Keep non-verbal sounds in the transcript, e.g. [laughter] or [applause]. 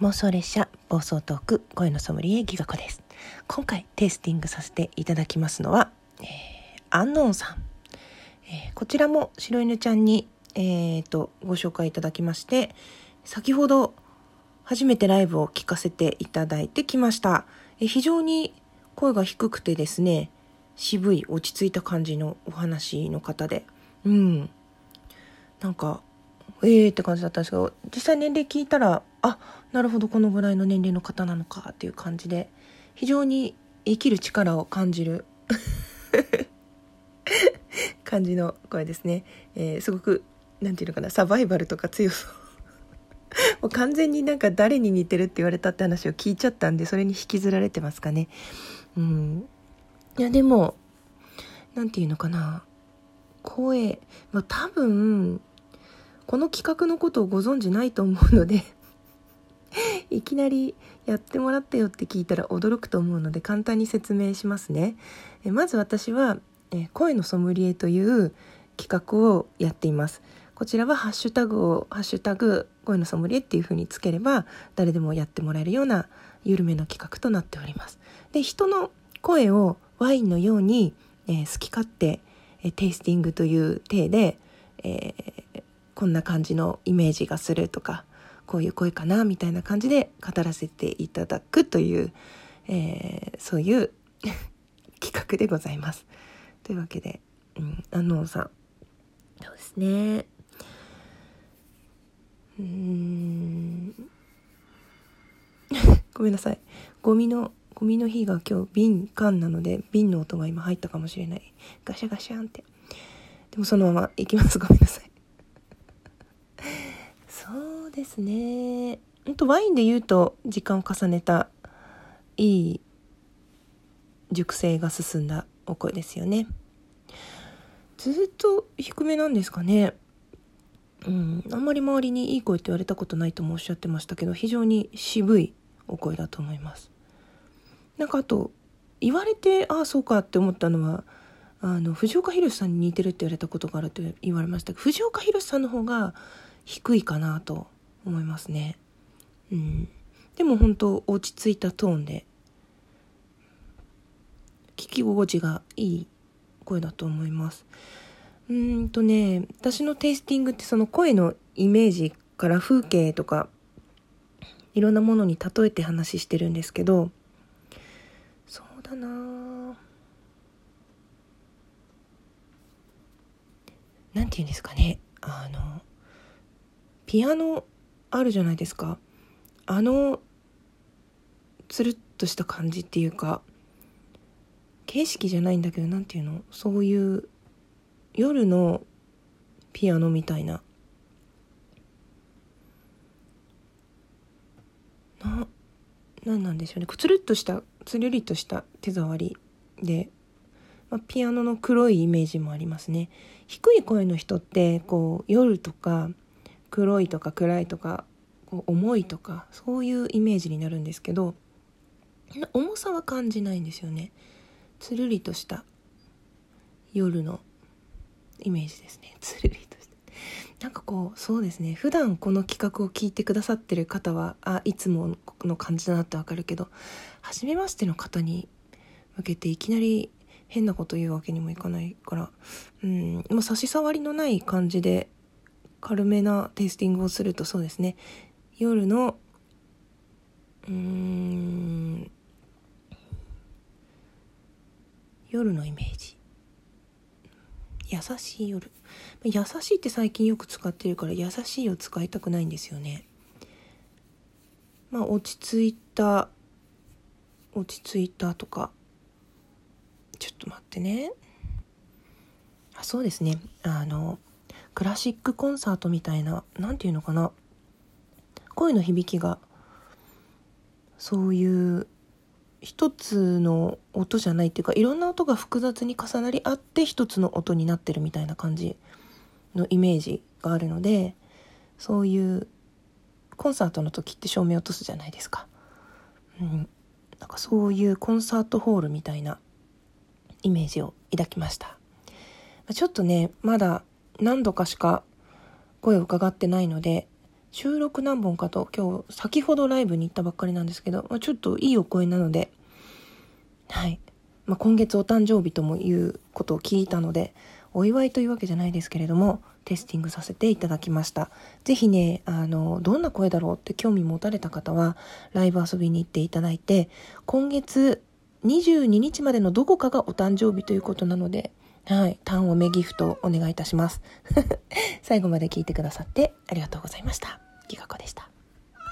妄想列車暴走トーク声のソムリエギガ子です。今回テイスティングさせていただきますのは、えー、アンノンさん、えー、こちらも白犬ちゃんに、えーと、ご紹介いただきまして先ほど初めてライブを聞かせていただいてきました、えー、非常に声が低くてですね渋い落ち着いた感じのお話の方で。うん。なんかええー、って感じだったんですけど実際年齢聞いたらあなるほどこのぐらいの年齢の方なのかっていう感じで非常に生きる力を感じる [laughs] 感じの声ですね、えー、すごく何て言うのかなサバイバルとか強そう。もう完全になんか誰に似てるって言われたって話を聞いちゃったんでそれに引きずられてますかね。うん。いやでも何て言うのかな。声、まあ、多分この企画のことをご存じないと思うのでいきなりやってもらったよって聞いたら驚くと思うので簡単に説明しますね。えまず私はえ声のソムリエという企画をやっています。こちらはハッシュタグを「ハッシュタグ声のソムリエ」っていうふうにつければ誰でもやってもらえるような緩めの企画となっております。で人の声をワインのように、えー、好き勝手、えー、テイスティングという体で、えー、こんな感じのイメージがするとかこういう声かなみたいな感じで語らせていただくという、えー、そういう [laughs] 企画でございます。というわけで、うん、あのさん。そうですね。うん。[laughs] ごめんなさい。ゴミのゴミの日が今日瓶缶なので瓶の音が今入ったかもしれない。ガシャガシャンって。でもそのまま行きます。ごめんなさいですね。ほんとワインで言うと時間を重ねたいい熟成が進んだお声ですよね。ずっと低めなんですかね。うんあんまり周りにいい声って言われたことないともおっしゃってましたけど非常に渋いお声だと思います。なんかあと言われてああそうかって思ったのはあの藤岡弘さんに似てるって言われたことがあると言われましたけど藤岡弘さんの方が低いかなと思いますね。うん。でも本当落ち着いたトーンで、聞き心地がいい声だと思います。うんとね、私のテイスティングってその声のイメージから風景とか、いろんなものに例えて話してるんですけど、そうだななんて言うんですかね。あの、ピアノあるじゃないですか。あのつるっとした感じっていうか形式じゃないんだけど何ていうの？そういう夜のピアノみたいな。な何なんでしょうね。つるっとしたつるりとした手触りで、まあ、ピアノの黒いイメージもありますね。低い声の人ってこう夜とか黒いとか暗いとかこう重いとかそういうイメージになるんですけど重さは感じないんですよね。つるりとした夜のイメージですね。[laughs] つるりとしてなんかこうそうですね。普段この企画を聞いてくださってる方はあいつもの感じだなってわかるけど初めましての方に向けていきなり変なこと言うわけにもいかないからうんもう差し障りのない感じで軽めなテイスティングをするとそうですね。夜のうん夜のイメージ。優しい夜。優しいって最近よく使ってるから優しいを使いたくないんですよね。まあ落ち着いた落ち着いたとか。ちょっと待ってね。あそうですね。あのクラシックコンサートみたいな何て言うのかな声の響きがそういう一つの音じゃないっていうかいろんな音が複雑に重なり合って一つの音になってるみたいな感じのイメージがあるのでそういうコンサートの時って照明落とすじゃないですか。うん、なんかそういうコンサートホールみたいなイメージを抱きました。ちょっとねまだ何度かしか声を伺ってないので収録何本かと今日先ほどライブに行ったばっかりなんですけど、まあ、ちょっといいお声なので、はい。まあ、今月お誕生日ともいうことを聞いたので、お祝いというわけじゃないですけれども、テスティングさせていただきました。ぜひね、あの、どんな声だろうって興味持たれた方は、ライブ遊びに行っていただいて、今月22日までのどこかがお誕生日ということなので、はい、単をめギフトお願いいたします。[laughs] 最後まで聞いてくださってありがとうございました。ギガ子でした。